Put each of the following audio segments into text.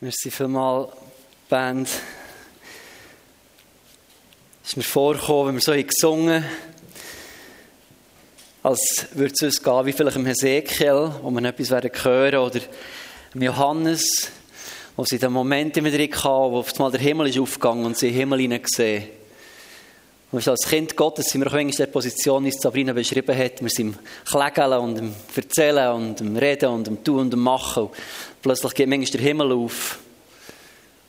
Merci vielmals, Band. Es ist mir vorgekommen, wenn wir so gesungen als würde es uns gehen, wie vielleicht im Hesekiel, wo wir etwas werden hören, oder im Johannes, wo sie den Moment immer drin hatten, wo auf einmal der Himmel ist aufgegangen und sie den Himmel hineingesehen. Und als Kind Gottes sind wir auch in der Position, es Sabrina beschrieben hat. Wir sind im Klägeln und im Erzählen und im Reden und im Tun und im Machen. Und plötzlich geht manchmal der Himmel auf.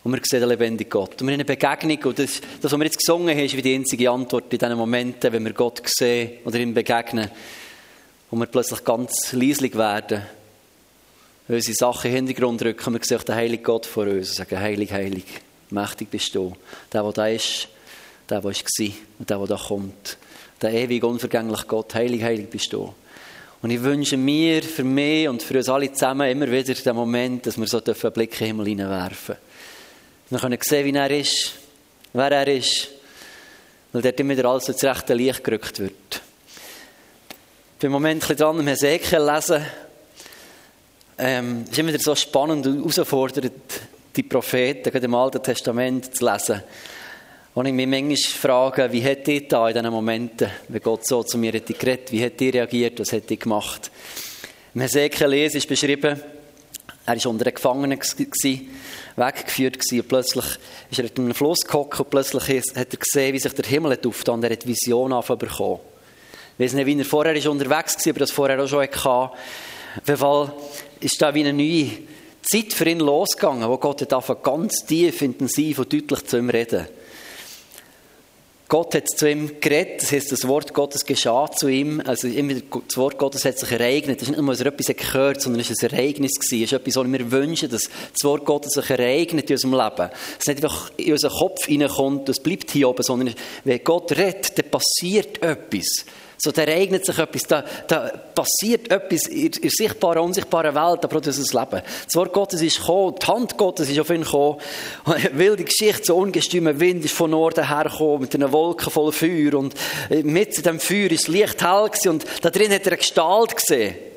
Und wir sehen den lebendigen Gott. Und wir haben eine Begegnung. Und das, das, was wir jetzt gesungen haben, ist wie die einzige Antwort in diesen Momenten, wenn wir Gott sehen oder ihm begegnen. Und wir plötzlich ganz leislich werden. Wenn unsere Sachen in den Hintergrund rücken, wir sehen auch den heiligen Gott vor uns und sagen, heilig, heilig, mächtig bist du. Der, der da ist, der, der war und der, der da kommt. Der ewig unvergängliche Gott, heilig, heilig bist du. Und ich wünsche mir, für mich und für uns alle zusammen immer wieder den Moment, dass wir so einen Blick in den Himmel hineinwerfen dürfen. Wir können sehen, wie er ist, wer er ist, weil dort immer wieder alles ins rechte Licht gerückt wird. Ich bin im Moment ein bisschen dran, im Hesekiel lesen. Ähm, es ist immer wieder so spannend und herausfordernd, die Propheten, gerade im Alten Testament zu lesen. Und ich mich manchmal frage, wie hat ihr da in diesen Momenten, wenn Gott so zu mir hat geredet, wie hat ihr reagiert, was hat ihr gemacht? Im Hesekiel ist beschrieben, er war unter den Gefangenen, weggeführt gewesen, plötzlich ist er in einem Fluss gehockt und plötzlich hat er gesehen, wie sich der Himmel aufgetan und er hat Vision bekommen. Ich weiß nicht, wie er vorher ist unterwegs war, aber das vorher auch schon hatte. Auf jeden Fall ist da wie eine neue Zeit für ihn losgegangen, wo Gott hat ganz tief, intensiv und deutlich zu ihm reden. Gott hat zu ihm geredet, das heißt, das Wort Gottes geschah zu ihm. Also immer das Wort Gottes hat sich ereignet. Es ist nicht nur, dass er etwas gehört, sondern es war ein Ereignis. Es ist etwas, was wir wünschen, dass das Wort Gottes sich ereignet in unserem Leben. Es nicht einfach in unseren Kopf hineinkommt, das bleibt hier oben, sondern wenn Gott redet, dann passiert etwas. So, da ereignet sich etwas, da, da passiert etwas in der sichtbaren, unsichtbaren Welt, aber auch unser Leben. Das Wort Gottes ist gekommen, die Hand Gottes ist auf ihn gekommen. Wilde Geschichte, so ungestümer Wind ist von Norden hergekommen, mit einer Wolke voll Feuer. Und mit diesem Feuer ist das Licht hell gewesen, und da drin hat er eine Gestalt gesehen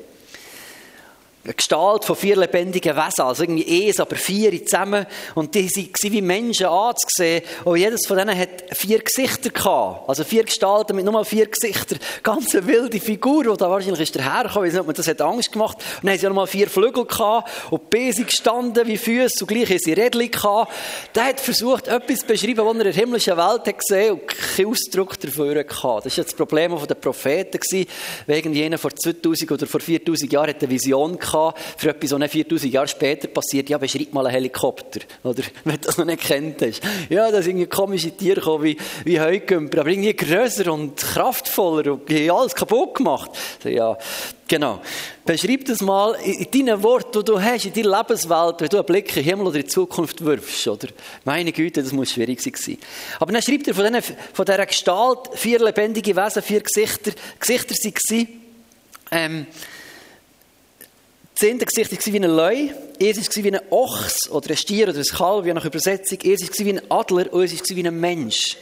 Gestalt von vier lebendigen Wesen, also irgendwie eins, aber vier zusammen. Und die waren wie Menschen anzusehen. Und jedes von denen hat vier Gesichter gehabt. Also vier Gestalten mit nur vier Gesichtern. Ganz eine wilde Figur, die da wahrscheinlich ist dahergekommen. Ich weiß nicht, ob man das hat Angst gemacht. Und dann haben sie auch mal vier Flügel gehabt. Und die Beine gestanden wie Füße. Und gleich haben sie Rädchen gehabt. Der hat versucht, etwas zu beschreiben, was er in der himmlischen Welt hat gesehen und keinen Ausdruck dafür gehabt. Das war das Problem der Propheten. Wegen jener vor 2000 oder vor 4000 Jahren hat eine Vision gehabt gehabt, für etwas, was 4000 Jahre später passiert. Ja, beschreib mal einen Helikopter. Oder, wenn du das noch nicht kennt hast. Ja, da sind komische Tiere gekommen, wie, wie Heugümper, aber irgendwie grösser und kraftvoller und die haben alles kaputt gemacht. Ja, genau. Beschreib das mal in deinen Worten, die du hast, in deiner Lebenswelt, wenn du einen Blick in den Himmel oder in die Zukunft wirfst, oder? Meine Güte, das muss schwierig sein. Aber dann schreibt er von, diesen, von dieser Gestalt, vier lebendige Wesen, vier Gesichter, Gesichter waren, ähm, das eine Gesicht war wie ein Leu, eins war wie ein Ochs oder ein Stier oder ein Kalb, je nach Übersetzung, eins war wie ein Adler und eins war wie ein Mensch.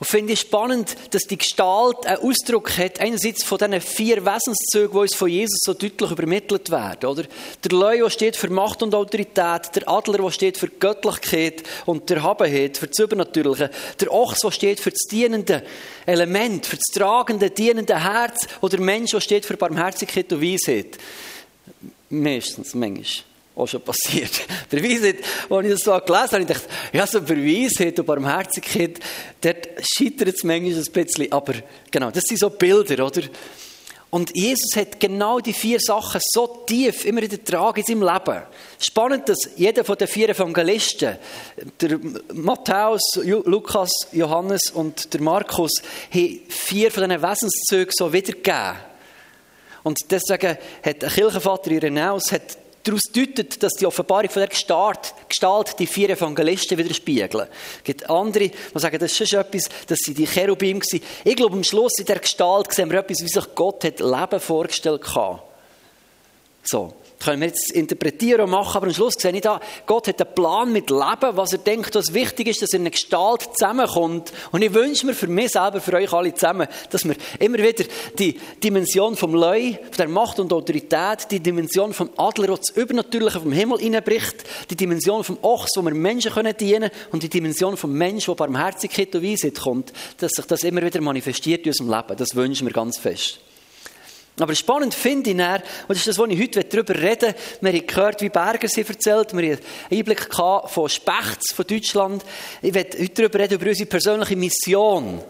Und finde ich spannend, dass die Gestalt einen Ausdruck hat, einerseits von diesen vier Wesenszügen, die uns von Jesus so deutlich übermittelt werden, oder? Der Leu, der steht für Macht und Autorität, der Adler, der steht für Göttlichkeit und der Habenheit, für das Übernatürliche, der Ochs, der steht für das dienende Element, für das tragende, dienende Herz, oder der Mensch, der steht für Barmherzigkeit und Weisheit. Meistens, manchmal auch schon passiert. Der Weisheit, als ich das so gelesen habe, ich dachte, ja, so bei Weisheit und Barmherzigkeit, dort scheitert es manchmal ein bisschen. Aber genau, das sind so Bilder, oder? Und Jesus hat genau die vier Sachen so tief immer in der Trage in seinem Leben. Spannend, dass jeder von den vier Evangelisten, der Matthäus, Lukas, Johannes und der Markus, vier von diesen Wesenszügen so wiedergegeben. Und deswegen hat der Kirchenvater Irenaeus hat daraus deutet, dass die Offenbarung von der Gestalt, Gestalt die vier Evangelisten widerspiegeln. Es gibt andere, die sagen, das ist schon etwas, dass sie die Cherubim waren. Ich glaube, am Schluss in der Gestalt sehen wir etwas, wie sich Gott hat Leben vorgestellt hat. So. Das können wir jetzt interpretieren und machen, aber am Schluss sehe ich da, Gott hat einen Plan mit Leben, was er denkt, was wichtig ist, dass er in eine Gestalt zusammenkommt. Und ich wünsche mir für mich selber, für euch alle zusammen, dass wir immer wieder die Dimension vom Leu, von der Macht und Autorität, die Dimension vom Adler, das Übernatürliche vom Himmel hineinbricht, die Dimension vom Ochs, wo wir Menschen können dienen und die Dimension vom Mensch, wo Barmherzigkeit und Weisheit kommt, dass sich das immer wieder manifestiert in unserem Leben. Das wünsche ich mir ganz fest. Aber spannend finde ich dann, und das ist das, was ich heute darüber reden Wir haben gehört, wie Berger sie erzählt. Wir haben einen Einblick von Spechts von Deutschland. Ich werde heute darüber reden, über unsere persönliche Mission.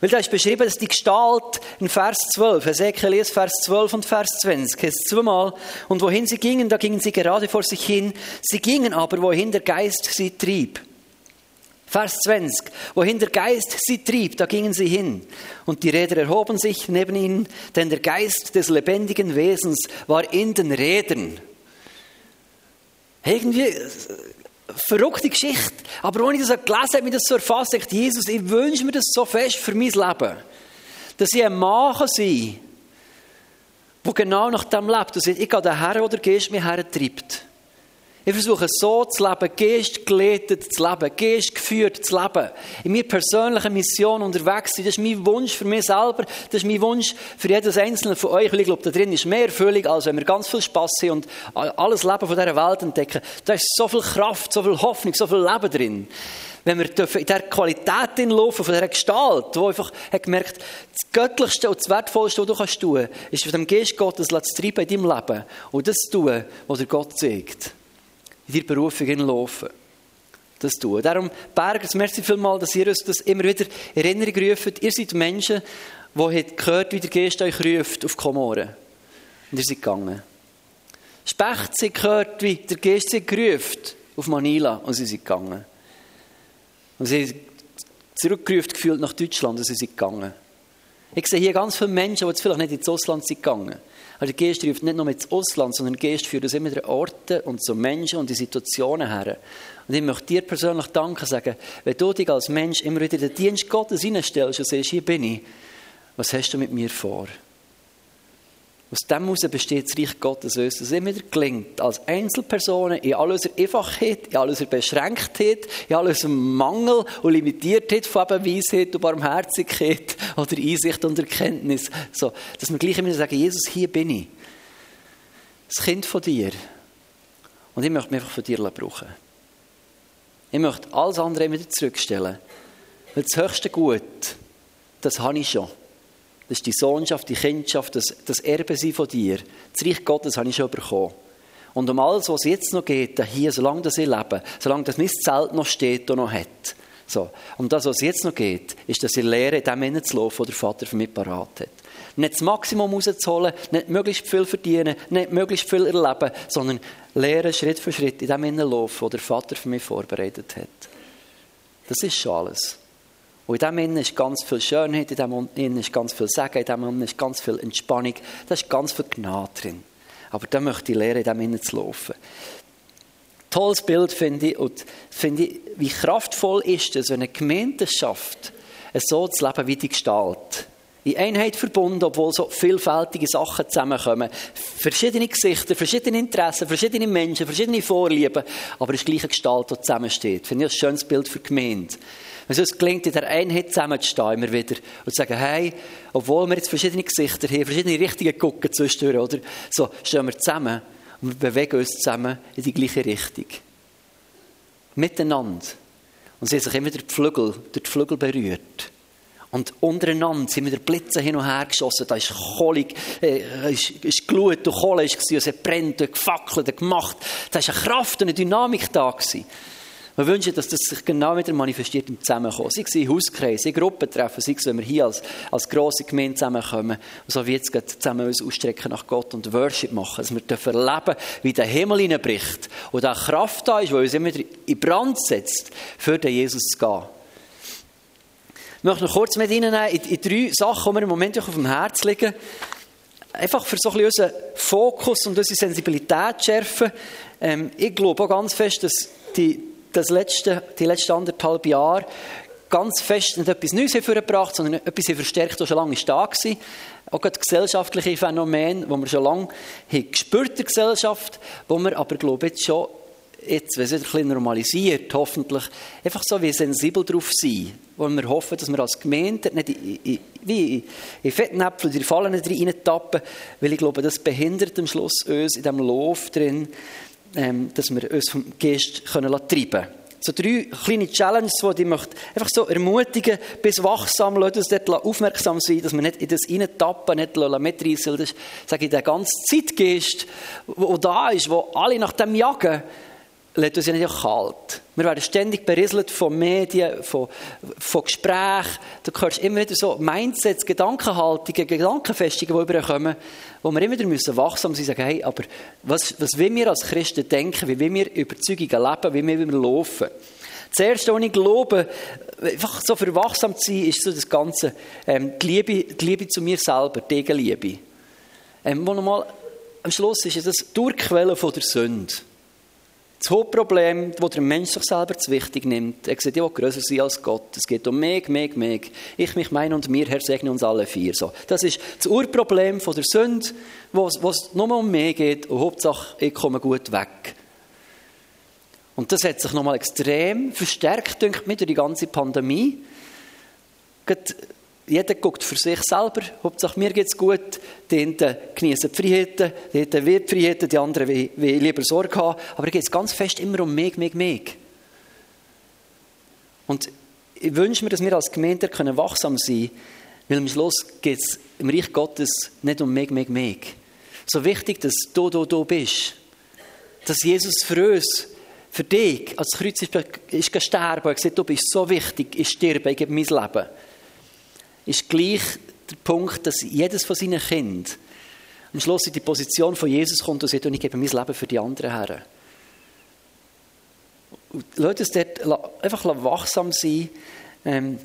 Weil da ist beschrieben, dass die Gestalt in Vers 12, Ezekiel liest Vers 12 und Vers 20, heißt zweimal, und wohin sie gingen, da gingen sie gerade vor sich hin. Sie gingen aber, wohin der Geist sie trieb. Vers 20. Wohin der Geist sie trieb, da gingen sie hin. Und die Räder erhoben sich neben ihnen, denn der Geist des lebendigen Wesens war in den Rädern. Irgendwie äh, verrückte Geschichte. Aber ich das gelesen habe, mich das so erfasst, ich Jesus, ich wünsche mir das so fest für mein Leben. Dass ich ein Mann sein kann, der genau nach dem lebt. Und sagt, ich gehe daher, wo der Geist mich hertreibt. Ich versuche so zu leben, Geist geleitet zu leben, Geist geführt zu leben. In meiner persönlichen Mission unterwegs sein. Das ist mein Wunsch für mich selber. Das ist mein Wunsch für jedes Einzelne von euch. ich glaube, da drin ist mehr Erfüllung, als wenn wir ganz viel Spass haben und alles Leben von dieser Welt entdecken. Da ist so viel Kraft, so viel Hoffnung, so viel Leben drin. Wenn wir in dieser Qualität laufen, von dieser Gestalt, wo einfach hat gemerkt, das Göttlichste und das Wertvollste, was du kannst tun, ist von dem Geist Gottes zu treiben in deinem Leben und das zu tun, was dir Gott zeigt in die Berufung hinlaufen. Das tun. Darum, Bergers, merci vielmals, dass ihr uns das immer wieder in Erinnerung ruft. Ihr seid Menschen, die gehört, wie der Geist euch ruft auf Komoren. Und ihr seid gegangen. Specht, sie gehört, wie der Geist sie gerufen auf Manila und sie sind gegangen. Und sie sind zurückgerufen gefühlt nach Deutschland und sie sind gegangen. Ich sehe hier ganz viele Menschen, die jetzt vielleicht nicht ins Ausland sind gegangen. Aber der Geist ruft nicht nur ins Ausland, sondern der Geist führt uns immer an Orte und zu Menschen und die Situationen her. Und ich möchte dir persönlich danken sagen, wenn du dich als Mensch immer wieder in den Dienst Gottes hineinstellst und sagst, hier bin ich, was hast du mit mir vor? Aus dem heraus besteht das Reich Gottes uns, dass es immer wieder gelingt, als Einzelpersonen in all unserer Einfachheit, in all unserer Beschränktheit, in all unserem Mangel und Limitiertheit von eben Weisheit und Barmherzigkeit oder Einsicht und Erkenntnis, so, dass wir gleich immer sagen, Jesus, hier bin ich. Das Kind von dir. Und ich möchte mich einfach von dir brauchen. Ich möchte alles andere wieder zurückstellen. Weil das höchste Gut, das habe ich schon. Das ist die Sohnschaft, die Kindschaft, das, das Erbe sein von dir. Das Reich Gottes habe ich schon bekommen. Und um alles, was jetzt noch geht, hier, solange das ich lebe, solange das mein Zelt noch steht und noch hat, so. Um das, was jetzt noch geht, ist, dass ich lehre, in dem hineinzulaufen, was der Vater für mich parat hat. Nicht das Maximum rauszuholen, nicht möglichst viel verdienen, nicht möglichst viel erleben, sondern lehren, Schritt für Schritt, in dem hineinlaufen, was der Vater für mich vorbereitet hat. Das ist schon alles. Und in dem Innen ist ganz viel Schönheit, in dem Innen ist ganz viel Segen, in dem Innen ist ganz viel Entspannung, da ist ganz viel Gnade drin. Aber da möchte ich lernen, in dem Innen zu laufen. Tolles Bild finde ich, und finde ich, wie kraftvoll ist es, wenn eine Gemeinde schafft, so zu leben wie die Gestalt. In Einheit verbunden, obwohl so vielfältige Sachen zusammenkommen. Verschiedene Gesichter, verschiedene Interessen, verschiedene Menschen, verschiedene Vorlieben, aber es ist gleiche Gestalt, die zusammensteht. Finde ich ein schönes Bild für die Gemeinde. Wenn es gelingt, in der Einheit zusammenzustehen, immer wieder, und zu sagen, hey, obwohl wir jetzt verschiedene Gesichter haben, verschiedene Richtungen gucken zwischendurch, oder? So, stehen wir zusammen und wir bewegen uns zusammen in die gleiche Richtung. Miteinander. Und sie haben sich immer durch die Flügel, durch die Flügel berührt. Und untereinander sind wieder Blitze hin und her geschossen. Da ist Kohle, äh, ist, ist Glut und Kohle ist gewesen, es brennt, gefackelt, gemacht. Da ist eine Kraft und eine Dynamik da gewesen. Wir wünschen, dass das sich genau wieder manifestiert im Zusammenkommen. Sei es in Hauskreisen, in Gruppentreffen, sei es, wenn wir hier als, als grosse Gemeinde zusammenkommen und so wie jetzt zusammen uns ausstrecken nach Gott und Worship machen, dass wir dürfen erleben, wie der Himmel hineinbricht und da Kraft da ist, die uns immer in Brand setzt, für den Jesus zu gehen. Ich möchte noch kurz mit Ihnen in, in drei Sachen, die mir im Moment auf dem Herz liegen. Einfach für so ein unseren Fokus und unsere Sensibilität zu schärfen. Ähm, ich glaube auch ganz fest, dass die das letzte, die letzten anderthalb Jahre ganz fest nicht etwas Neues hervorgebracht, sondern etwas verstärkt, das schon lange da war. Auch gerade gesellschaftliche Phänomene, die wir schon lange gespürt in der Gesellschaft, wo wir aber, glaube ich, jetzt schon jetzt, wenn es ein bisschen normalisiert, hoffentlich, einfach so wie sensibel drauf sein, wo wir hoffen, dass wir als Gemeinde nicht in, in, wie in Fettnäpfel oder in Fallen reintappen, weil ich glaube, das behindert am Schluss uns in diesem Lauf drin, ähm, dass wir uns vom Geist können treiben können. So drei kleine Challenges, die ich möchte einfach so ermutigen, bis wachsam, Leute, uns dort aufmerksam sein, dass wir nicht in das reintappen, nicht mitreißen, das ist, sage ich, der ganze Zeitgeist, der da ist, wo alle nach dem jagen, lässt uns ja nicht kalt. Wir werden ständig berieselt von Medien, von, von Gesprächen. Du hörst immer wieder so Mindsets, Gedankenhaltungen, Gedankenfestungen, die überkommen, wo wir immer wieder müssen wachsam sein und sagen, hey, aber was, was will wir als Christen denken, wie will wir Überzeugungen leben, wie wir laufen. Das Erste, was ich glaube, einfach so für wachsam zu sein, ist so das Ganze, ähm, die, Liebe, die Liebe zu mir selber, die Gegenliebe. Ähm, wo nochmal, am Schluss ist das Durchquellen von der Sünde. Das Hauptproblem, das der Mensch sich selber zu wichtig nimmt, er sieht, ich will grösser sein als Gott. Es geht um mich, mich, mich. Ich, mich, mein und mir, Herr, segne uns alle vier. So. Das ist das Urproblem von der Sünde, wo es, nur um mich geht und Hauptsache, ich komme gut weg. Und das hat sich nochmal extrem verstärkt, denke ich, durch die ganze Pandemie. Gerade jeder guckt für sich selber. Hauptsache mir geht es gut. Die einen genießen die Freiheiten, die einen will die Freiheiten, die anderen will, will lieber Sorge haben. Aber es geht ganz fest immer um mich, mich, mich. Und ich wünsche mir, dass wir als Gemeinde können wachsam sein können, weil am Schluss geht es im Reich Gottes nicht um mich, mich, mich. So wichtig, dass du, du, du bist. Dass Jesus für uns, für dich, als Kreuz ist, ist gestorben und gesagt, du bist so wichtig, ich sterbe, ich gebe mein Leben ist gleich der Punkt, dass jedes von seinen Kindern am Schluss in die Position von Jesus kommt und sagt, und ich gebe mein Leben für die anderen her. Und Leute, dort einfach wachsam sein. Ähm,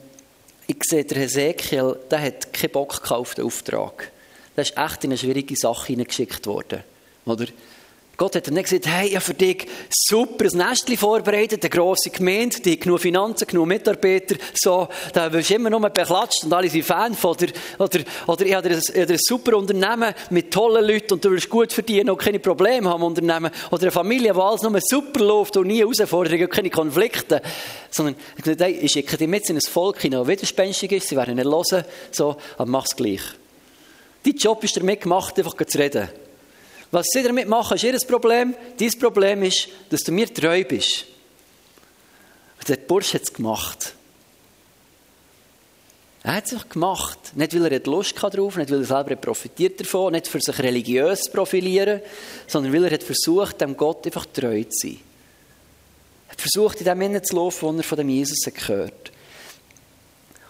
ich sehe, der Hesekiel, der hat keinen Bock auf den Auftrag. Der ist echt in eine schwierige Sache hineingeschickt worden. Oder? Gott hat dann gesagt, hey, ich habe für dich super ein Nestchen vorbereitet, eine grosse Gemeinde, die genug Finanzen, genug Mitarbeiter, so, da wirst du immer nur beklatscht und alle sind Fan von dir. Oder, oder ich habe ein, ein super Unternehmen mit tollen Leuten und du willst gut verdienen und keine Probleme haben im Unternehmen. Oder eine Familie, wo alles nur super läuft und nie Herausforderungen und keine Konflikte. Sondern ich gesagt, hey, ich schicke dich mit in ein Volk hinein, das widerspenstig ist, sie werden nicht hören, so, aber mach's gleich. Dein Job ist damit gemacht, einfach zu reden. Was sie damit machen, ist ihr Problem. Dein Problem ist, dass du mir treu bist. Und der Bursch hat es gemacht. Er hat es einfach gemacht. Nicht, weil er Lust drauf nicht, weil er selber profitiert davon, nicht für sich religiös zu profilieren, sondern weil er hat versucht, dem Gott einfach treu zu sein. Er hat versucht, in dem Innen zu laufen, wo er von dem Jesus gehört.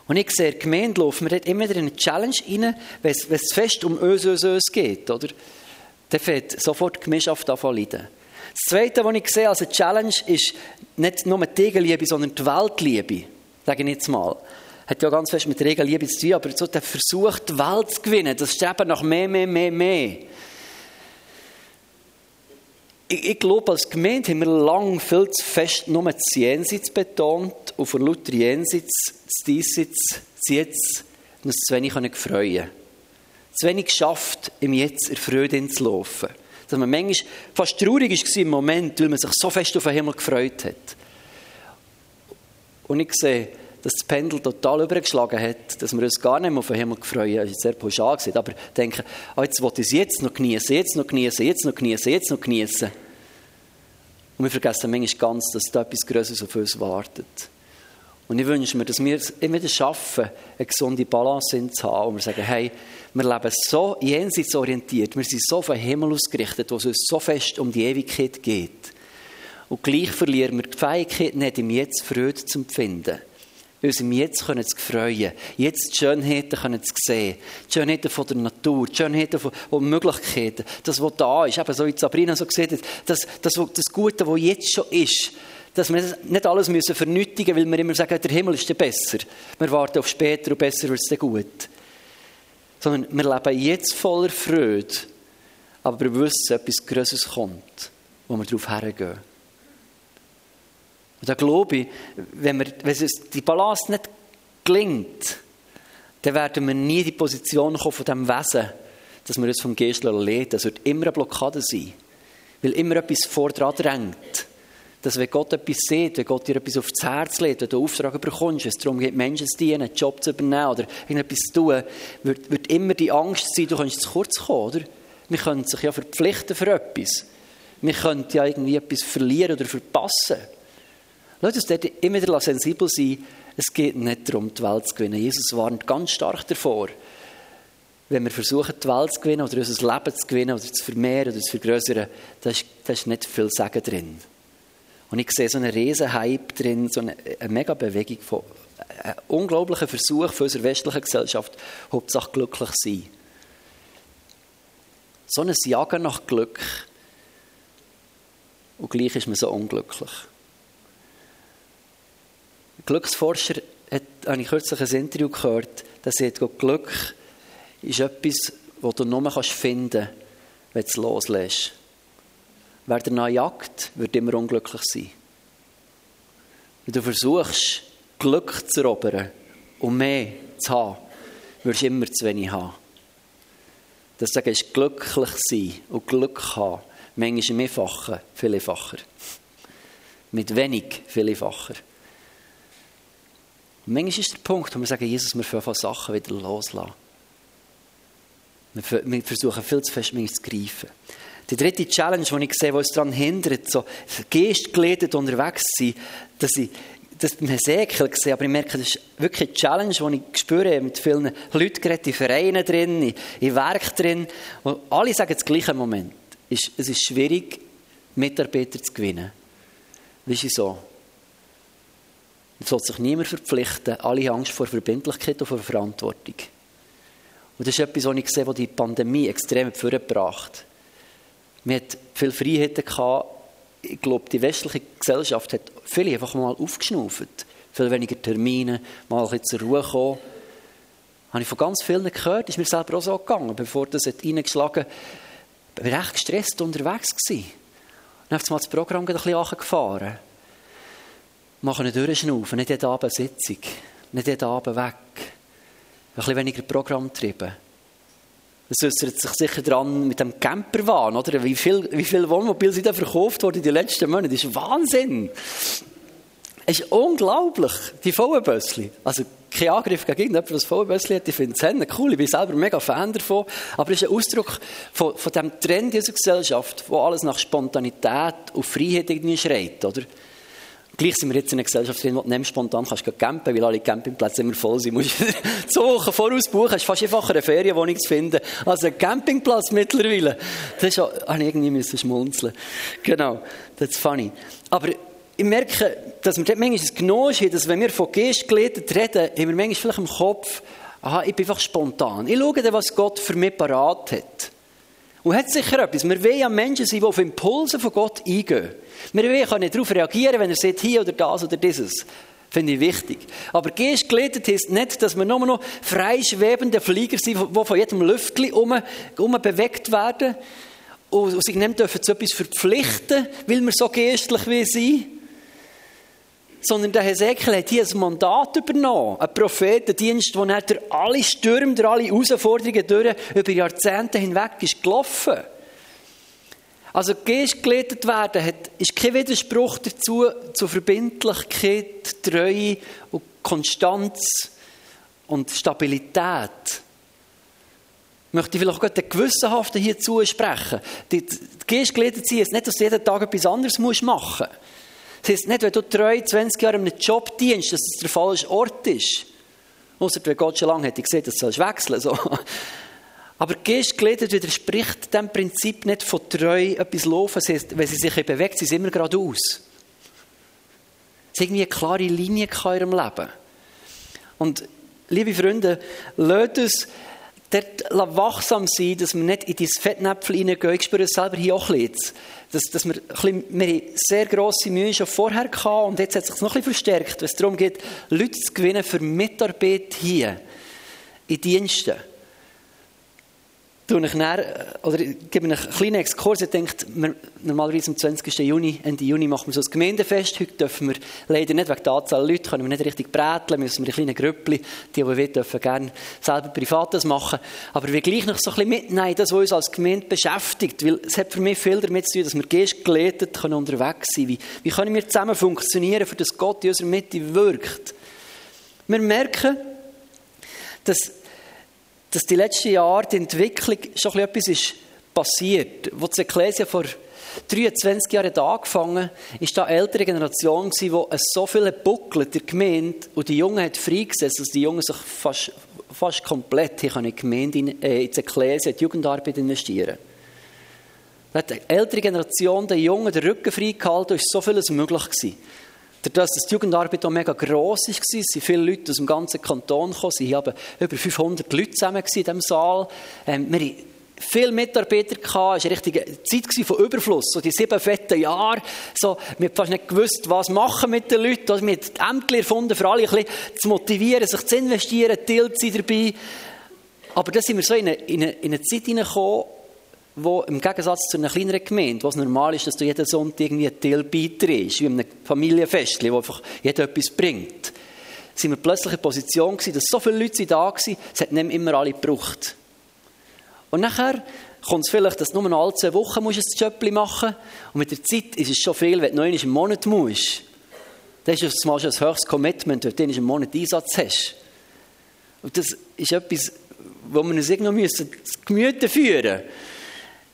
Und ich sehe, Gemeinde laufen wir immer wieder in eine Challenge rein, wenn es fest um uns, uns, uns geht, oder? Dann fängt sofort die Gemeinschaft an leiden. Das Zweite, was ich sehe als eine Challenge, ist nicht nur die Gegenliebe, sondern die Weltliebe. Sage ich jetzt mal. Hat ja ganz fest mit der Gegenliebe zu tun, aber so der Versuch, die Welt zu gewinnen, das Streben nach mehr, mehr, mehr, mehr. Ich, ich glaube, als Gemeinde haben wir lange viel zu fest nur das Jenseits betont und von lauter Jenseits, das Diesseits, das Jetzt, uns zu wenig freuen zu wenig geschafft, im Jetzt in Freude zu laufen. Dass man manchmal fast traurig war im Moment, weil man sich so fest auf den Himmel gefreut hat. Und ich sehe, dass das Pendel total übergeschlagen hat, dass wir uns gar nicht mehr auf den Himmel freuen. Das ist sehr pauschal gesagt, aber denken, oh, jetzt will ich es jetzt noch genießen, jetzt noch genießen, jetzt noch genießen, jetzt noch genießen. Und wir vergessen manchmal ganz, dass da etwas Größeres auf uns wartet. Und ich wünsche mir, dass wir es immer wieder schaffen, eine gesunde Balance zu haben. Und wir sagen, hey, wir leben so jenseits orientiert, wir sind so vom Himmel ausgerichtet, wo es uns so fest um die Ewigkeit geht. Und gleich verlieren wir die Fähigkeit nicht, im Jetzt Freude zu empfinden. Uns im Jetzt können zu freuen, jetzt die Schönheiten können zu sehen, die Schönheiten von der Natur, die Schönheiten von Möglichkeiten, das, was da ist, eben so wie Sabrina so gesehen hat, das, das, das Gute, was jetzt schon ist, dass wir nicht alles müssen vernötigen müssen, weil wir immer sagen, der Himmel ist besser. Wir warten auf später und besser wird es dann gut. Sondern wir leben jetzt voller Freude, aber wir wissen, etwas Größeres kommt, wo wir darauf hergehen. Und da glaube ich, wenn, wir, wenn es die Balance nicht gelingt, dann werden wir nie in die Position kommen von diesem Wesen, dass wir uns vom Geist leiten Das wird immer eine Blockade sein. Weil immer etwas vordran drängt. Dass wenn Gott etwas sieht, wenn Gott dir etwas aufs Herz legt, wenn du einen Auftrag bekommst, es darum geht, Menschen zu dienen, einen Job zu übernehmen oder irgendetwas zu tun, wird, wird immer die Angst sein, du kannst zu kurz kommen, oder? Wir können sich ja verpflichten für etwas. Wir können ja irgendwie etwas verlieren oder verpassen. Lass uns dort immer wieder sensibel sein. Es geht nicht darum, die Welt zu gewinnen. Jesus warnt ganz stark davor, wenn wir versuchen, die Welt zu gewinnen oder unser Leben zu gewinnen oder zu vermehren oder zu vergrößern, da ist, da ist nicht viel Sagen drin. Und ich sehe so einen riesen Hype drin, so eine, eine mega Bewegung von einem unglaublichen Versuch für unsere westliche Gesellschaft, Hauptsache glücklich zu sein. So ein Jagen nach Glück. Und gleich ist man so unglücklich. Ein Glücksforscher hat, habe ich kürzlich ein Interview gehört, der sagt, Glück ist etwas, das du nur finden kannst, wenn du es loslässt. Wer danach jagt, wird immer unglücklich sein. Wenn du versuchst, Glück zu erobern und mehr zu haben, wirst du immer zu wenig haben. Das sagen ist glücklich sein und Glück haben. Manchmal im Einfachen, viel einfacher. Mit wenig, viel einfacher. Und manchmal ist der Punkt, wo wir sagen, Jesus, wir fangen Sachen wieder loslassen. Wir versuchen viel zu fest, zu greifen. Die dritte Challenge, die ich sehe, die uns daran hindert, so geistgeleitet unterwegs zu sein, dass ich das beim Hesekiel gesehen, aber ich merke, das ist wirklich eine Challenge, die ich spüre, mit vielen Leuten geredet, in Vereinen drin, in, Werk drin, wo alle sagen das gleiche Moment. Es ist schwierig, Mitarbeiter zu gewinnen. Wie ist so? Es soll sich niemand verpflichten, alle haben Angst vor Verbindlichkeit und vor Verantwortung. Und das ist etwas, was ich sehe, was die Pandemie extrem vorgebracht hat. Wir hatten viele Freiheiten gehabt. Ich glaube, die westliche Gesellschaft hat viele einfach mal aufgeschnauft. Viel weniger Termine, mal ein bisschen zur Ruhe kommen. Habe ich von ganz vielen gehört, ist mir selber auch so gegangen. Bevor das hat reingeschlagen hat, war ich echt gestresst unterwegs gewesen. Dann habe ich das Programm ein bisschen angefahren. Machen eine durchschnaufen, nicht jeden Abend Sitzung, nicht jeden Abend weg. Ein bisschen weniger Programm treiben. Das äußert sich sicher daran mit dem Camperwahn, oder? Wie viel, wie viel Wohnmobile sind da verkauft worden in den letzten Monaten? Das ist Wahnsinn. Es ist unglaublich, die Vollbössli. Also, kein Angriff gegen irgendjemanden, der das Vollbössli hat. Ich finde es cool. Ich bin selber mega Fan davon. Aber es ist ein Ausdruck von, von dem Trend unserer Gesellschaft, wo alles nach Spontanität und Freiheit irgendwie schreit, oder? Gleich sind wir jetzt in einer Gesellschaft drin, wo du spontan kannst campen, weil alle Campingplätze immer voll sind. Du musst zwei Wochen voraus buchen, es ist fast einfacher, eine Ferienwohnung zu finden, als ein Campingplatz mittlerweile. Das ist auch, ich irgendwie schmunzeln. Genau, das ist funny. Aber ich merke, dass wir dort manchmal das Genuss haben, dass wenn wir von Geist reden, haben wir manchmal vielleicht im Kopf, aha, ich bin einfach spontan. Ich schaue dann, was Gott für mich parat hat. Und hat sicher etwas. Wir wollen ja Menschen sein, die auf Impulse von Gott eingehen. Wir können darauf reagieren, wenn er sagt, hier oder das oder dieses. Finde ich wichtig. Aber Geist geleitet heißt nicht, dass wir nur noch freischwebende Flieger sind, die von jedem Lüftchen um, um bewegt werden und sich nicht dürfen zu etwas verpflichten, weil wir so geistlich wie sind sondern der Hesekiel hat hier ein Mandat übernommen, ein Prophetendienst, wo er durch alle Stürme, durch alle Herausforderungen durch, über Jahrzehnte hinweg ist gelaufen. Also geleitet werden hat, ist kein Widerspruch dazu, zur Verbindlichkeit, Treue und Konstanz und Stabilität. Ich möchte vielleicht auch den Gewissenhaften hier zusprechen. Die, die geleitet sein, ist nicht, dass du jeden Tag etwas anderes machen musst. Das heisst nicht, wenn du drei, 20 Jahre in einem Job dienst, dass es der falsche Ort ist. Außer wenn Gott schon lange hätte gesehen, dass du wechseln so. Aber Geist geleitet widerspricht dem Prinzip nicht von treu etwas laufen. Das heisst, wenn sie sich bewegt, sie sind immer geradeaus. Es ist irgendwie eine klare Linie in ihrem Leben. Und, liebe Freunde, lasst uns dort wachsam sein, dass wir nicht in dieses Fettnäpfel hineingehen. Ich spüre es selber hier auch ein bisschen dass, dass wir, bisschen, wir sehr grosse Mühe schon vorher hatten und jetzt hat es sich noch ein bisschen verstärkt, wenn es darum geht, Leute zu gewinnen für Mitarbeit hier in Diensten. Tue ich dann, oder ich gebe einen kleinen Exkurs. Ich denke, normalerweise am 20. Juni, Ende Juni machen wir so ein Gemeindefest. Heute dürfen wir leider nicht, wegen der Anzahl Leute, können wir nicht richtig bräteln, müssen wir in kleinen Grüppli, die, die wir dürfen gerne selber Privates machen. Aber wir gleich noch so ein bisschen mitnehmen, das, was uns als Gemeinde beschäftigt. Weil es hat für mich viel damit zu tun, dass wir geistgeleitet unterwegs sein. Wie, wie können wir zusammen funktionieren, für das Gott in unserer Mitte wirkt? Wir merken, dass dass die letzten Jahre die Entwicklung schon etwas ist passiert. Wo die Ekklesia vor 23 Jahren angefangen ist da eine ältere Generation es so viele Buckel der Gemeinde und die Jungen hat freigesetzt, dass die Jungen sich fast, fast komplett in die Gemeinde, in, äh, die Ekklesia, in die Jugendarbeit investieren. Da hat die ältere Generation den Jungen den Rücken freigehalten und ist so vieles möglich gewesen. Dadurch, dass die Jugendarbeit auch mega gross war, sind viele Leute aus dem ganzen Kanton gekommen. Sie haben über 500 Leute zusammen in diesem Saal. Ähm, wir hatten viele Mitarbeiter gehabt. Es war eine richtige Zeit von Überfluss. So die sieben fetten Jahre. So, wir haben fast nicht gewusst, was machen mit den Leuten. Also, wir haben Ämter erfunden, für alle ein bisschen zu motivieren, sich zu investieren, Teilzeit dabei. Aber da sind wir so in eine, in eine, in eine Zeit hineingekommen, wo im Gegensatz zu einer kleineren Gemeinde, wo es normal ist, dass du jeden Sonntag irgendwie einen Teil beiträgst, wie in einem Familienfest, wo einfach jeder etwas bringt, sind wir plötzlich in der Position gewesen, dass so viele Leute da waren, es hat nicht immer alle gebraucht. Und nachher kommt es vielleicht, dass du nur noch alle zwei Wochen musst ein Job machen und mit der Zeit ist es schon viel, wenn du noch im Monat musst. Das ist mal schon ein höchstes Commitment, wenn du einen Monat Einsatz hast. Und das ist etwas, wo wir uns irgendwie noch zu Gemüte führen müssen.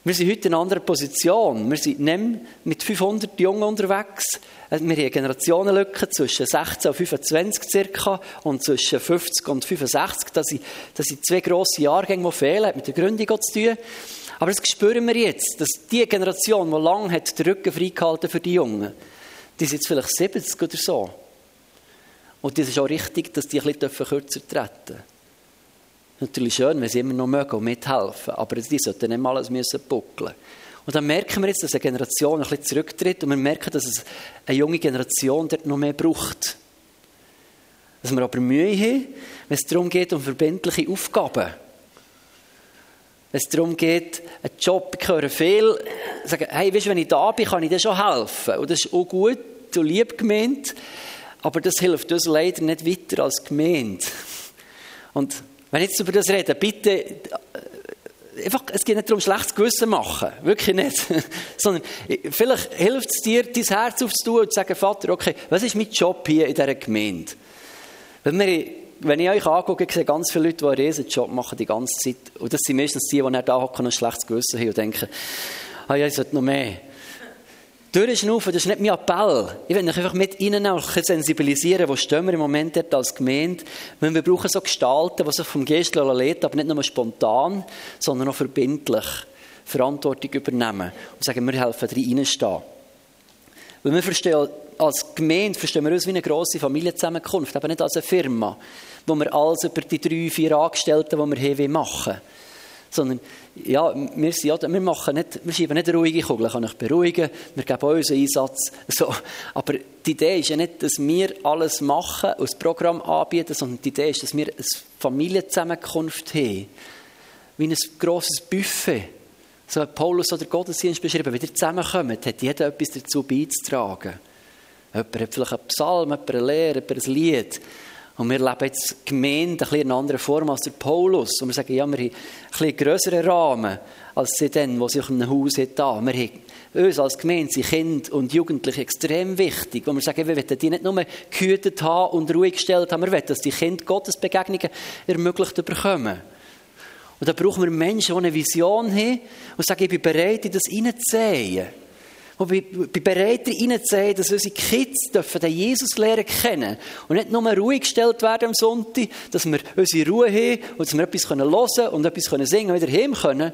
Wir sind heute in einer anderen Position. Wir sind nicht mit 500 Jungen unterwegs. Äh, wir haben eine Generationenlücke zwischen 16 und 25 circa und zwischen 50 und 65. Das sind, das sind zwei grosse Jahrgänge, die fehlen. Hat mit der Gründung zu tun. Aber das spüren wir jetzt, dass die Generation, die lange hat den Rücken freigehalten für die Jungen, die sind jetzt vielleicht 70 oder so. Und es ist auch richtig, dass die ein bisschen kürzer treten dürfen natürlich schön, wenn sie immer noch mögen und mithelfen. Aber die sollten nicht mal alles müssen buckeln. Und dann merken wir jetzt, dass eine Generation ein bisschen zurücktritt und wir merken, dass es eine junge Generation dort noch mehr braucht. Dass wir aber Mühe haben, wenn es darum geht, um verbindliche Aufgaben. Wenn es darum geht, einen Job, ich höre viel, sagen, hey, weißt, wenn ich da bin, kann ich dir schon helfen. Und das ist auch gut und lieb gemeint, aber das hilft uns leider nicht weiter als Gemeinde. Und wenn ich jetzt über das rede, bitte, äh, einfach, es geht nicht darum, schlechtes Gewissen machen. Wirklich nicht. Sondern, äh, vielleicht hilft es dir, dein Herz aufzutun und zu sagen, Vater, okay, was ist mein Job hier in dieser Gemeinde? Wenn, wir, wenn ich euch angucke, ich sehe ganz viele Leute, die einen riesen Job machen die ganze Zeit. Und das sind meistens die, die nicht da hocken und ein schlechtes Gewissen haben und denken, ah ja, ich sollte noch mehr durchschnaufen, das ist nicht mein Appell. Ich will euch einfach mit Ihnen auch sensibilisieren, wo stehen wir im Moment dort als Gemeinde. Weil wir brauchen so Gestalten, die sich vom Geist leiten, aber nicht nur spontan, sondern auch verbindlich Verantwortung übernehmen und sagen, wir helfen reinstehen. Weil wir verstehen, als Gemeinde verstehen wir uns wie eine grosse Familienzusammenkunft, aber nicht als eine Firma, wo wir alles über die drei, vier Angestellten, die wir haben, machen sondern ja, wir, sind, ja, wir, machen nicht, wir schieben nicht ruhige Kugeln, kann ich beruhigen, wir geben unseren Einsatz. So. Aber die Idee ist ja nicht, dass wir alles machen und das Programm anbieten, sondern die Idee ist, dass wir eine Familienzusammenkunft haben. Wie ein grosses Buffet. So hat Paulus oder Gottesdienst beschrieben, wenn ihr zusammenkommt, hat jeder etwas dazu beizutragen. Jemand hat vielleicht einen Psalm, jemand eine Lehre, jemand ein Lied. Und wir leben jetzt Gemeinde in einer anderen Form als der Paulus. Und wir sagen, ja, wir haben einen grösseren Rahmen als sie dann, wo sie auf einem Haus da. Wir haben uns als Gemeinde sind Kinder und Jugendliche extrem wichtig. Wo wir sagen, wir wollen die nicht nur gehütet haben und ruhig gestellt haben, wir wollen, dass die Kinder Gottes Begegnungen ermöglicht bekommen. Und da brauchen wir Menschen, die eine Vision haben und sagen, ich bin bereit, in das hineinzusehen. Und ich bin bereit, reinzusehen, dass unsere Kids den Jesus lernen kennen Und nicht nur ruhig gestellt werden am Sonntag, dass wir unsere Ruhe haben und dass wir etwas hören können und etwas singen und wieder heim können.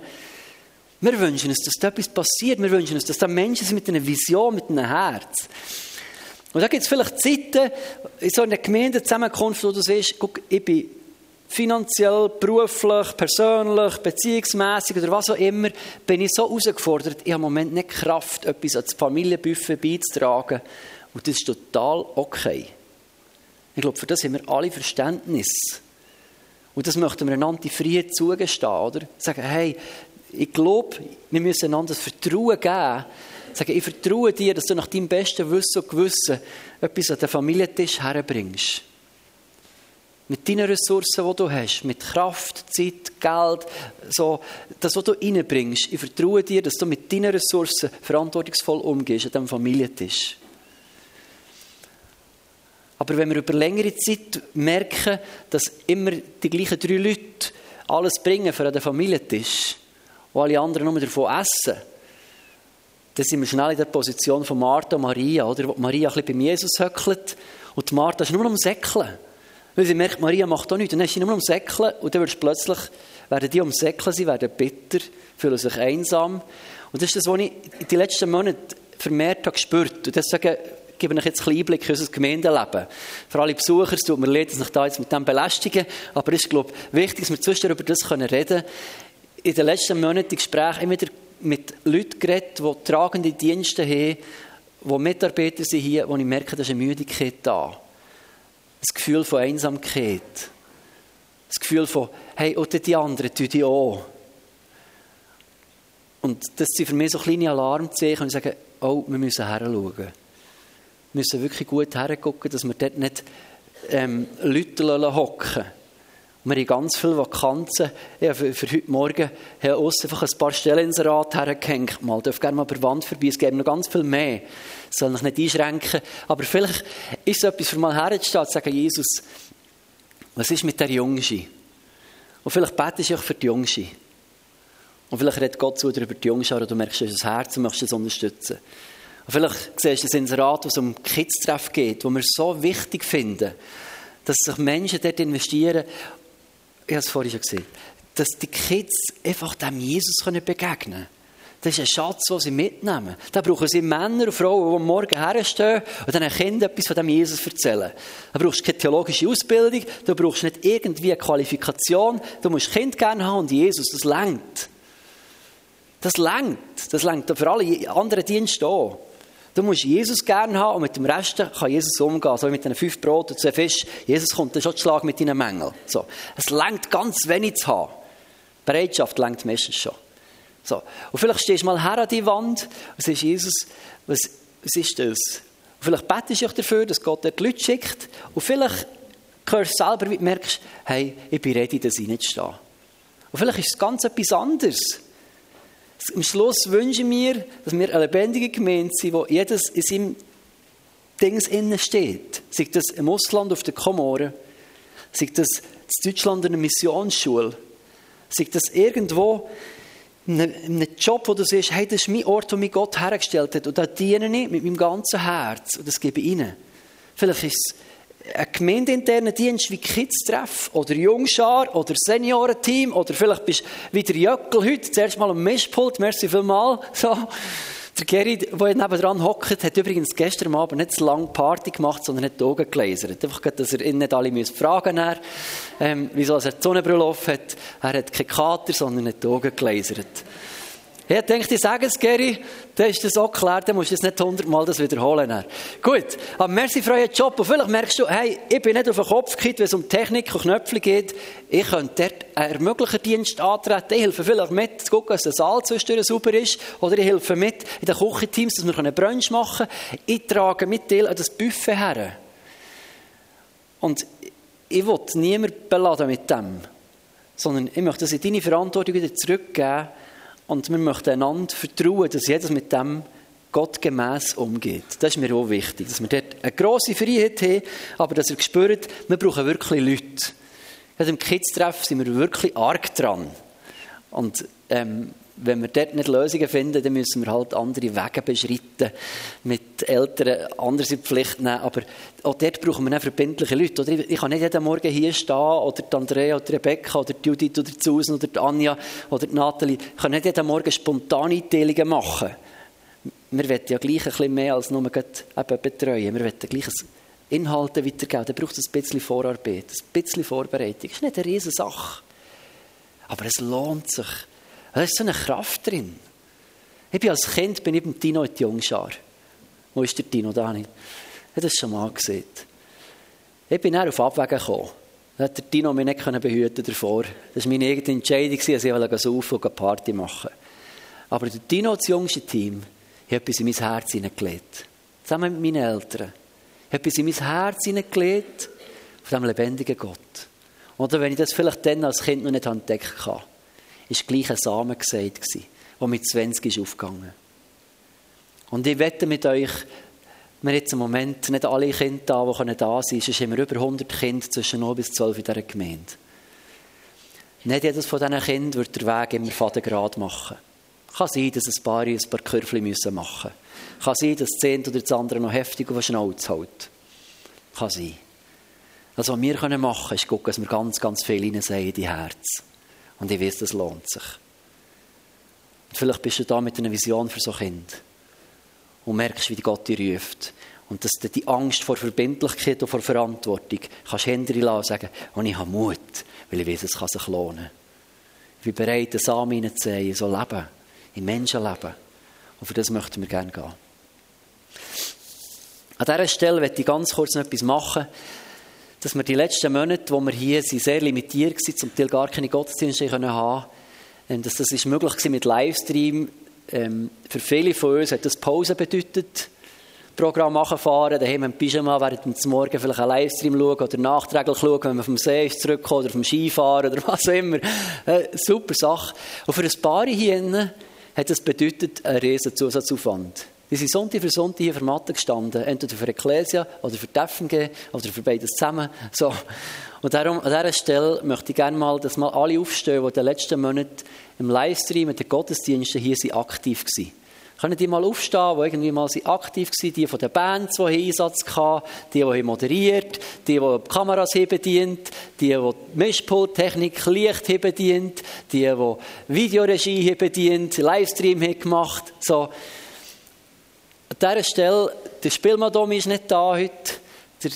Wir wünschen uns, dass da etwas passiert. Wir wünschen uns, dass da Menschen sind mit einer Vision, mit einem Herz. Und da gibt es vielleicht Zeiten, in so einer Gemeindezusammenkunft, wo du siehst, guck, ich bin finanziell, beruflich, persönlich, beziehungsmässig oder was auch immer, bin ich so herausgefordert, ich habe im Moment nicht Kraft, etwas ans Familienbuffet beizutragen. Und das ist total okay. Ich glaube, für das haben wir alle Verständnis. Und das möchten wir einander Freiheit zugestehen, oder? Sagen, hey, ich glaube, wir müssen einander das Vertrauen geben. Sagen, ich vertraue dir, dass du nach deinem besten Wissen und Gewissen etwas an den Familientisch herbringst. Mit deinen Ressourcen, die du hast, mit Kraft, Zeit, Geld, so, das, was du reinbringst. Ich vertraue dir, dass du mit deinen Ressourcen verantwortungsvoll umgehst an diesem Familientisch. Aber wenn wir über längere Zeit merken, dass immer die gleichen drei Leute alles bringen für den Familientisch und alle anderen nur davon essen, dann sind wir schnell in der Position von Martha und Maria, oder? Wo Maria ein bisschen bei Jesus höckelt und Martha ist nur am Säckeln. Weil sie merkt, Maria macht auch nichts. Dann ist sie nur am Säckeln und dann wird plötzlich, werden die am Säckeln sie werden bitter, fühlen sich einsam. Und das ist das, was ich in den letzten Monaten vermehrt habe gespürt. Und deswegen gebe ich jetzt einen Einblick in unser Gemeindeleben. Für alle Besucher, es tut mir leid, dass ich da jetzt mit dem belästige, aber es ist, glaube ich, wichtig, dass wir zwischendurch über das reden können. In den letzten Monaten Gespräche immer wieder mit Leuten geredet, die tragende Dienste haben, die Mitarbeiter sind hier, wo ich merke, da ist eine Müdigkeit da. Das Gefühl von Einsamkeit. Das Gefühl von, hey, oder die anderen tun die auch. Und das sind für mich so kleine Alarmzeichen und ich sage, oh, wir müssen heranschauen. Wir müssen wirklich gut hergucken, dass wir dort nicht ähm, Leute hocken wir haben ganz viele Vakanzen. Ja, für, für heute Morgen haben uns einfach ein paar Stellen ins Rad hergehängt. Mal dürft gerne mal der Wand vorbei. Es gibt noch ganz viel mehr. Soll mich nicht einschränken. Aber vielleicht ist es etwas für mal herzustehen und zu sagen, Jesus, was ist mit der Jungschi? Und vielleicht betest du auch für die Jungschi. Und vielleicht redet Gott zu dir über die Jungschi und du merkst, es ist ein Herz und möchtest es unterstützen. Und vielleicht siehst du das Inserat, es um Kids-Treff geht, wo wir so wichtig finden, dass sich Menschen dort investieren ich habe es vorhin schon gesehen, dass die Kids einfach dem Jesus begegnen können. Das ist ein Schatz, den sie mitnehmen. Da brauchen sie Männer und Frauen, die morgen herstehen und dann Kindern etwas von dem Jesus erzählen. Da brauchst du keine theologische Ausbildung, du brauchst nicht irgendwie eine Qualifikation, du musst Kind gerne haben und Jesus, das längt. Das längt. Das längt für alle anderen Dienste auch. Du musst Jesus gerne haben und mit dem Rest kann Jesus umgehen. So wie mit den fünf Broten und zwei Fisch. Jesus kommt dann schon zu Schlag mit deinen Mängeln. So. Es längt ganz wenig zu haben. Bereitschaft längt meistens schon. So. Und vielleicht stehst du mal her an die Wand und sagst, Jesus, was, was ist das? Und vielleicht betest du auch dafür, dass Gott dir die Leute schickt. Und vielleicht hörst du selber, wie du merkst, hey, ich bin ready, nicht stehe. Und vielleicht ist es ganz etwas anderes. Am Schluss wünsche ich mir, dass wir eine lebendige Gemeinde sind, wo jedes in seinem Dings innen steht. Sei das im Ausland auf der Komoren, sei das in Deutschland in einer Missionsschule, sei das irgendwo einem Job, wo du siehst, hey, das ist mein Ort, wo mich Gott hergestellt hat. Und da diene ich mit meinem ganzen Herz. Und das gebe ich ihnen. Vielleicht ist es ein gemeindeinterner Dienst wie Kids-Treff oder Jungschar oder Seniorenteam oder vielleicht bist du wie der Jöckel heute, zuerst mal am Mischpult, merci vielmal, so. Der Gerrit, der nebenan hockt, hat übrigens gestern Abend nicht so lange Party gemacht, sondern hat die Augen gelasert. Einfach, dass er ihn nicht alle fragen muss, ähm, wieso er die Sonnenbrille auf hat. Er hat keinen Kater, sondern hat die Augen gelasert. Ich denke, ich sage es, Gary, dann ist das auch klar, dann musst du es nicht hundertmal das wiederholen. Gut, aber merci für euren Job. Und vielleicht merkst du, hey, ich bin nicht auf den Kopf gekriegt, wenn es um Technik und Knöpfe geht. Ich könnte dort einen ermöglichen Dienst antreten. Ich helfe vielleicht mit, zu gucken, dass der Saal zwischendurch sauber ist. Oder ich helfe mit in den Küchenteams, dass wir einen Brunch machen können. Ich trage mit dir an das Buffet her. Und ich will niemanden beladen mit dem. Sondern ich möchte das in deine Verantwortung wieder zurückgeben und wir möchten einander vertrauen, dass jeder mit dem Gott gemäss umgeht. Das ist mir auch wichtig, dass wir dort eine grosse Freiheit haben, aber dass ihr spürt, wir brauchen wirklich Leute. Also Im Kids-Treff sind wir wirklich arg dran. Und ähm, wenn wir dort nicht Lösungen finden, dann müssen wir halt andere Wege beschreiten, mit Eltern anders in die Pflicht nehmen. Aber auch dort brauchen wir dann verbindliche Leute. Oder ich kann nicht jeden Morgen hier stehen, oder die Andrea, oder die Rebecca, oder die Judith, oder die Susan, oder die Anja, oder die Nathalie. Ich kann nicht jeden Morgen spontane Einteilungen machen. Wir wollen ja gleich ein bisschen mehr als nur eben betreuen. Wir wollen gleich Inhalte weitergeben. Da braucht es ein bisschen Vorarbeit, ein bisschen Vorbereitung. Das ist nicht eine riesige Sache. Aber es lohnt sich. Da ist so eine Kraft drin. Ich bin als Kind bin ich beim Tino in die Jungschar. Wo ist der Tino, Dani? Ich das schon mal gesehen. Ich bin dann auf Abwägen gekommen. Dann hat der Dino mich nicht behüten davor. Das war meine eigene Entscheidung, dass ich saufen und Party machen Aber der Dino, das jüngste Team, hat etwas in mein Herz hineingelegt. Zusammen mit meinen Eltern. Ich habe etwas in mein Herz hineingelegt von diesem lebendigen Gott. Oder wenn ich das vielleicht dann als Kind noch nicht entdeckt habe, ist gleich ein Samen gesagt der mit 20 ist aufgegangen. Und ich wette mit euch, wir jetzt im Moment nicht alle Kinder da, die da sein können. Sonst haben wir über 100 Kinder zwischen 0 bis 12 in dieser Gemeinde. Nicht jedes von diesen Kindern wird den Weg immer fadengrad machen. Kann sein, dass ein paar ein paar Kürfel machen müssen. Kann sein, dass das eine oder das andere noch heftig auf den Schnauz hält. Kann sein. Also, was wir machen können, ist gucken, dass wir ganz, ganz viel in die Herz. Und ich weiß, das lohnt sich. Und vielleicht bist du da mit einer Vision für so Kind und merkst, wie Gott dich ruft. Und dass du die Angst vor Verbindlichkeit und vor Verantwortung kannst dir lassen sagen, und ich habe Mut, weil ich weiß, es kann sich lohnen. Ich bin bereit, den Samen hineinzusehen, so leben, im Menschenleben. Und für das möchten wir gerne gehen. An dieser Stelle möchte ich ganz kurz noch etwas machen, dass wir die letzten Monate, wo wir hier sind, sehr limitiert waren, zum Teil gar keine Gottesdienste haben können, dass das ist möglich war mit Livestream, ähm, für viele von uns hat das Pause bedeutet. Programm machen fahren, daheim im Pyjama während dem Morgen vielleicht einen Livestream schauen oder nachträglich schauen, wenn man vom See ist zurückkommt oder vom Skifahren oder was auch immer. Äh, super Sache. Und für ein paar hier hat das bedeutet einen riesen Zusatzaufwand. Die sind Sonntag für Sonntag hier für Mathe gestanden, entweder für Ecclesia oder für die FNG oder für beides zusammen. So. Und darum, an dieser Stelle möchte ich gerne mal, dass mal alle aufstehen, die in den letzten Monaten im Livestream mit den Gottesdiensten hier sind aktiv waren. Können die mal aufstehen, die irgendwie mal sind aktiv waren, die von den Bands, die hier Einsatz hatten, die, die moderiert, die, die die Kameras hier bedient, die, die Mischpulttechnik, Licht hier bedient, die, die Videoregie hier bedient, Livestream hier gemacht. So. An dieser Stelle, der Spielmadom ist nicht da heute, der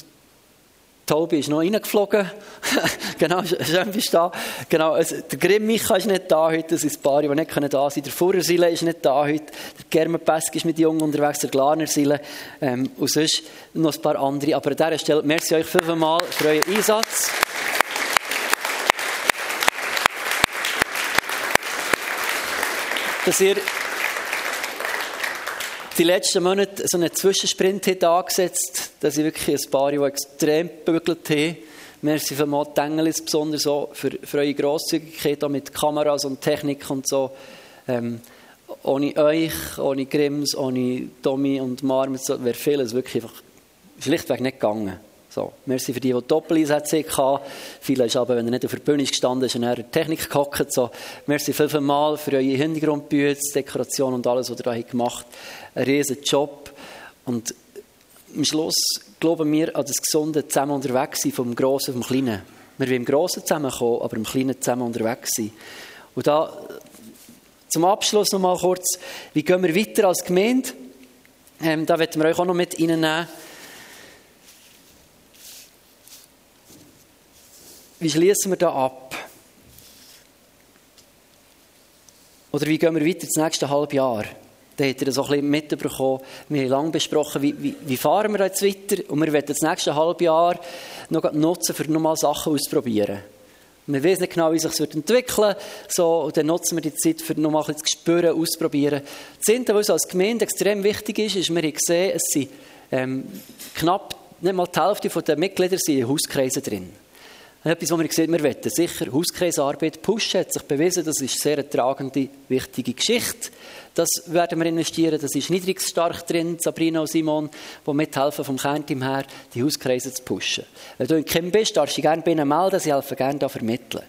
Tobi ist noch reingeflogen. genau, schön bist du da. Genau, also, der Grimm Micha ist nicht da heute, das sind ein paar, die nicht da sein können. Der Furrersile ist nicht da heute. Der Germenpesk ist mit Jungen unterwegs, der Glanersile. Ähm, und sonst noch ein paar andere. Aber an dieser Stelle, merci euch fünfmal für euren Einsatz. Dass ihr die letzten Monate so einen Zwischensprint angesetzt, dass ich wirklich ein paar, die extrem gebügelt haben. Merci für mal Tengelis, besonders so für, für eure Grosszügigkeit mit Kameras und Technik und so. Ähm, ohne euch, ohne Grimms, ohne Tommy und Marmit, wäre vieles wirklich einfach schlichtweg nicht gegangen. So, merci für die, die Doppeleinsätze hatten. Viele ist aber, wenn er nicht auf der Bühne gestanden ist, in der Technik gehockt. So, merci viel, viel mal für eure Hintergrundbücher, Dekoration und alles, was ihr da gemacht habt. Ein riesen Job. Und am Schluss glauben wir an das gesunde Zusammen unterwegs sein, vom Grossen und vom Kleinen. Wir wollen im Grossen zusammenkommen, aber im Kleinen zusammen unterwegs sein. Und da, zum Abschluss noch mal kurz, wie gehen wir weiter als Gemeinde? Ähm, da werden wir euch auch noch mit reinnehmen. Wie schließen wir da ab? Oder wie gehen wir weiter das nächste halbe Jahr? Da habt ihr das auch ein bisschen mitbekommen. Wir haben lange besprochen, wie, wie, wie, fahren wir jetzt weiter. Und wir werden das nächste halbe Jahr noch nutzen, für nochmal Sachen auszuprobieren. Wir wissen nicht genau, wie sich das entwickeln. So, und dann nutzen wir die Zeit, für nochmal ein bisschen zu spüren, auszuprobieren. Das Zehnte, was uns als Gemeinde extrem wichtig ist, ist, wir haben gesehen, es sind ähm, knapp, nicht mal die Hälfte der Mitglieder sind in Hauskreisen drin. Etwas, wo wir sehen, wir wollen sicher Hauskreisarbeit pushen, hat sich bewiesen, das ist eine sehr tragende, wichtige Geschichte. Das werden wir investieren, das ist niedrigsstark drin, Sabrina und Simon, die mithelfen vom Kernteam her, die Hauskreise zu pushen. Wenn du in Kim bist, darfst du dich gerne bei ihnen melden, sie helfen gerne da vermitteln.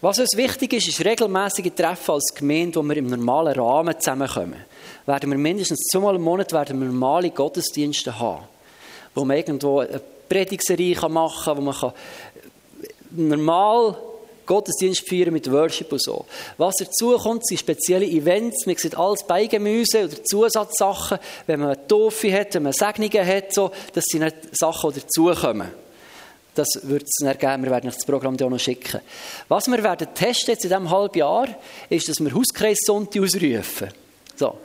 Was uns wichtig ist, ist regelmäßige Treffen als Gemeinde, wo wir im normalen Rahmen zusammenkommen. Werden wir mindestens zweimal im Monat werden wir normale Gottesdienste haben, wo man irgendwo eine Predigserie machen kann, wo man kann normal Gottesdienst feiern mit Worship und so. Was dazu kommt, sind spezielle Events. Man sieht alles Beigemüse oder Zusatzsachen. Wenn man eine Taufe hat, wenn man Segnungen hat, so, das sind nicht Sachen, die dazukommen. Das wird es dann geben. Wir werden das Programm auch noch schicken. Was wir werden testen jetzt in diesem halben Jahr, ist, dass wir Hauskreissonntag ausrufen. So.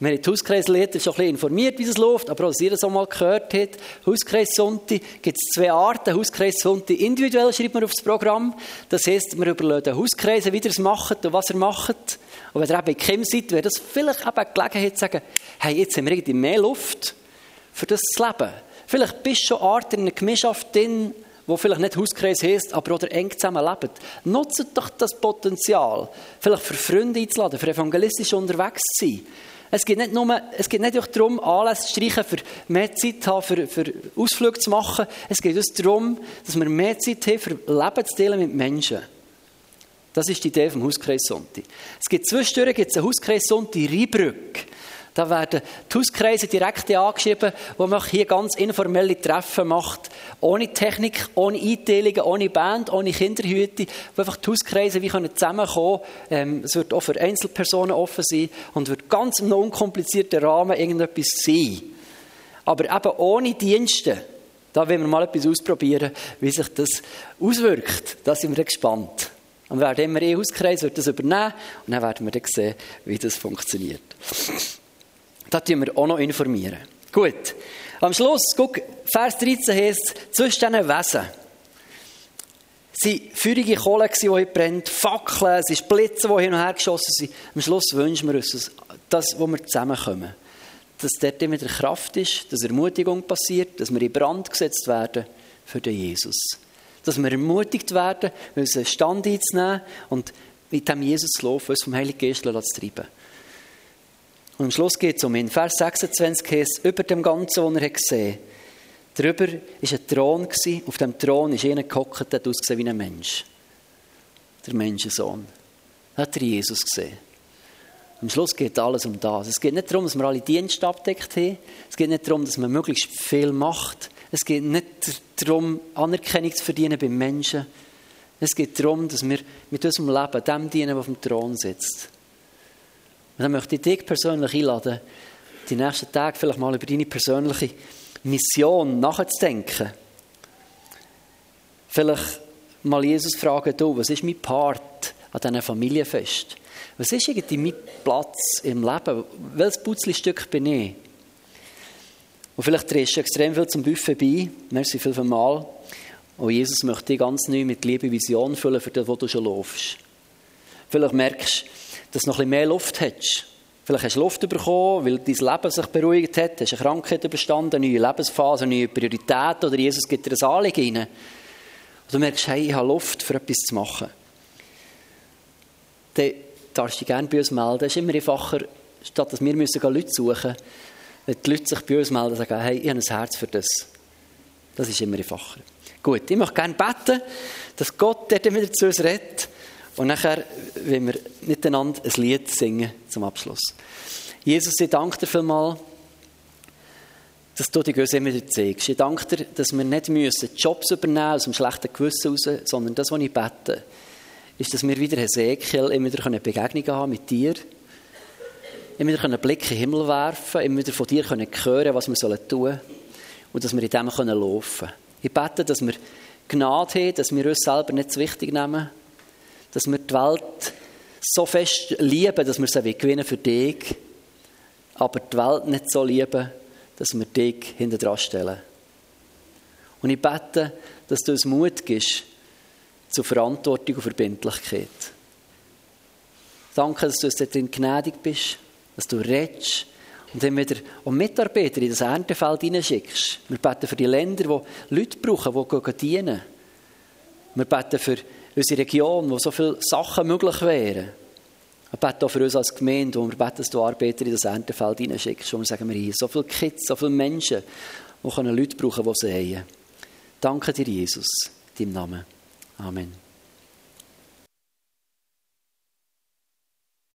Wir haben die Hauskreisleiter schon ein bisschen informiert, wie das läuft, aber dass ihr das auch mal gehört habt. Hauskreis Sonntag gibt es zwei Arten. Hauskreis Sonntag individuell schreibt man aufs Programm. Das heisst, wir überlegen Hauskreise, wie ihr es macht und was ihr macht. Und wenn ihr eben Kim seid, wäre das vielleicht eben eine Gelegenheit zu sagen, hey, jetzt haben wir irgendwie mehr Luft für das zu leben. Vielleicht bist du schon Art in einer Gemeinschaft drin, wo vielleicht nicht Hauskreis heisst, aber oder eng zusammen leben. Nutzt doch das Potenzial, vielleicht für Freunde einzuladen, für evangelistisch unterwegs zu sein. Es geht nicht nur, es geht nicht darum, Anlässe zu streichen, für mehr Zeit zu haben, für, für Ausflüge zu machen. Es geht uns darum, dass wir mehr Zeit haben, für Leben zu teilen mit Menschen. Das ist die Idee vom Hauskreis Sonntag. Es gibt zwischendurch gibt es einen Hauskreis Sonntag Rheinbrück. Da werden die Hauskreise direkt angeschrieben, wo man hier ganz informelle Treffen macht. Ohne Technik, ohne Einteilungen, ohne Band, ohne Kinderhüte. Wo einfach die Hauskreise wie können zusammenkommen ähm, Es wird auch für Einzelpersonen offen sein und wird ganz im unkomplizierten Rahmen irgendetwas sein. Aber eben ohne Dienste. Da wollen wir mal etwas ausprobieren, wie sich das auswirkt. Da sind wir gespannt. Und wir werden immer eh Hauskreis wird das übernehmen und dann werden wir dann sehen, wie das funktioniert. Da tun wir auch noch informieren. Gut. Am Schluss, guck, Vers 13 heißt, zwischen diesen Wesen sind feurige Kohle, die hier brennt, Fackeln, es sind Blitze, die hin und her geschossen sind. Am Schluss wünschen wir uns, dass, wo wir zusammenkommen. Dass dort immer wieder Kraft ist, dass Ermutigung passiert, dass wir in Brand gesetzt werden für den Jesus. Dass wir ermutigt werden, unseren Stand einzunehmen und mit dem Jesus zu laufen, uns vom Heiligen Geist zu treiben. Und am Schluss geht es um ihn. Vers 26 heißt, über dem Ganzen, was er gesehen hat. Darüber war ein Thron. Auf dem Thron ist einer gehockt, der ausgesehen wie ein Mensch. Der Menschensohn. Da hat er Jesus gesehen. Am Schluss geht alles um das. Es geht nicht darum, dass wir alle Dienste abdeckt haben. Es geht nicht darum, dass man möglichst viel macht. Es geht nicht darum, Anerkennung zu verdienen beim Menschen. Es geht darum, dass wir mit unserem Leben dem dienen, der auf dem Thron sitzt. Und dann möchte ich dich persönlich einladen, die nächsten Tage vielleicht mal über deine persönliche Mission nachzudenken. Vielleicht mal Jesus fragen, du, was ist mein Part an diesem Familienfest? Was ist irgendwie mein Platz im Leben? Welches Putzlestück bin ich? Und vielleicht drehst du extrem viel zum Buffet bei. Merci viel für mal. Und Jesus möchte dich ganz neu mit Liebe Vision füllen für das, wo du schon laufst. Vielleicht merkst du, dass du noch ein bisschen mehr Luft hast. Vielleicht hast du Luft bekommen, weil dein Leben sich beruhigt hat, hast eine Krankheit überstanden, eine neue Lebensphase, eine neue Priorität oder Jesus gibt dir ein Anliegen rein. Und du merkst, hey, ich habe Luft, für etwas zu machen. Dann darfst du dich gerne bei uns melden. Es ist immer einfacher, statt dass wir müssen Leute suchen müssen, wenn die Leute sich bei uns melden und sagen, hey, ich habe ein Herz für das. Das ist immer einfacher. Gut, ich möchte gerne beten, dass Gott dort wieder zu uns redet und nachher wollen wir miteinander ein Lied singen zum Abschluss. Jesus, ich danke dir vielmals, dass du die Göse immer zeigst. Ich danke dir, dass wir nicht müssen Jobs übernehmen aus dem schlechten Gewissen raus, sondern das, was ich bete, ist, dass wir wieder Hesekiel immer wieder Begegnungen haben mit dir, immer wieder einen Blick in den Himmel werfen, immer wieder von dir hören können, was wir tun sollen und dass wir in dem laufen können. Ich bete, dass wir Gnade haben, dass wir uns selber nicht zu wichtig nehmen, dass wir die Welt so fest lieben, dass wir sie gewinnen für dich, aber die Welt nicht so lieben, dass wir dich hinter dran stellen. Und ich bete, dass du uns Mut gibst zur Verantwortung und Verbindlichkeit. Danke, dass du uns darin gnädig bist, dass du redest und dann wieder auch Mitarbeiter in das Erntefeld hineinschickst. Wir beten für die Länder, die Leute brauchen, die dienen. Wir beten für unsere Region, wo so viele Sachen möglich wären. Wir beten auch für uns als Gemeinde, wo wir beten, dass du Arbeiter in das Erntefeld hineinschickst. Wo wir sagen, wir hier so viele Kids, so viele Menschen, die Leute brauchen, die sie haben. Danke dir, Jesus, in deinem Namen. Amen.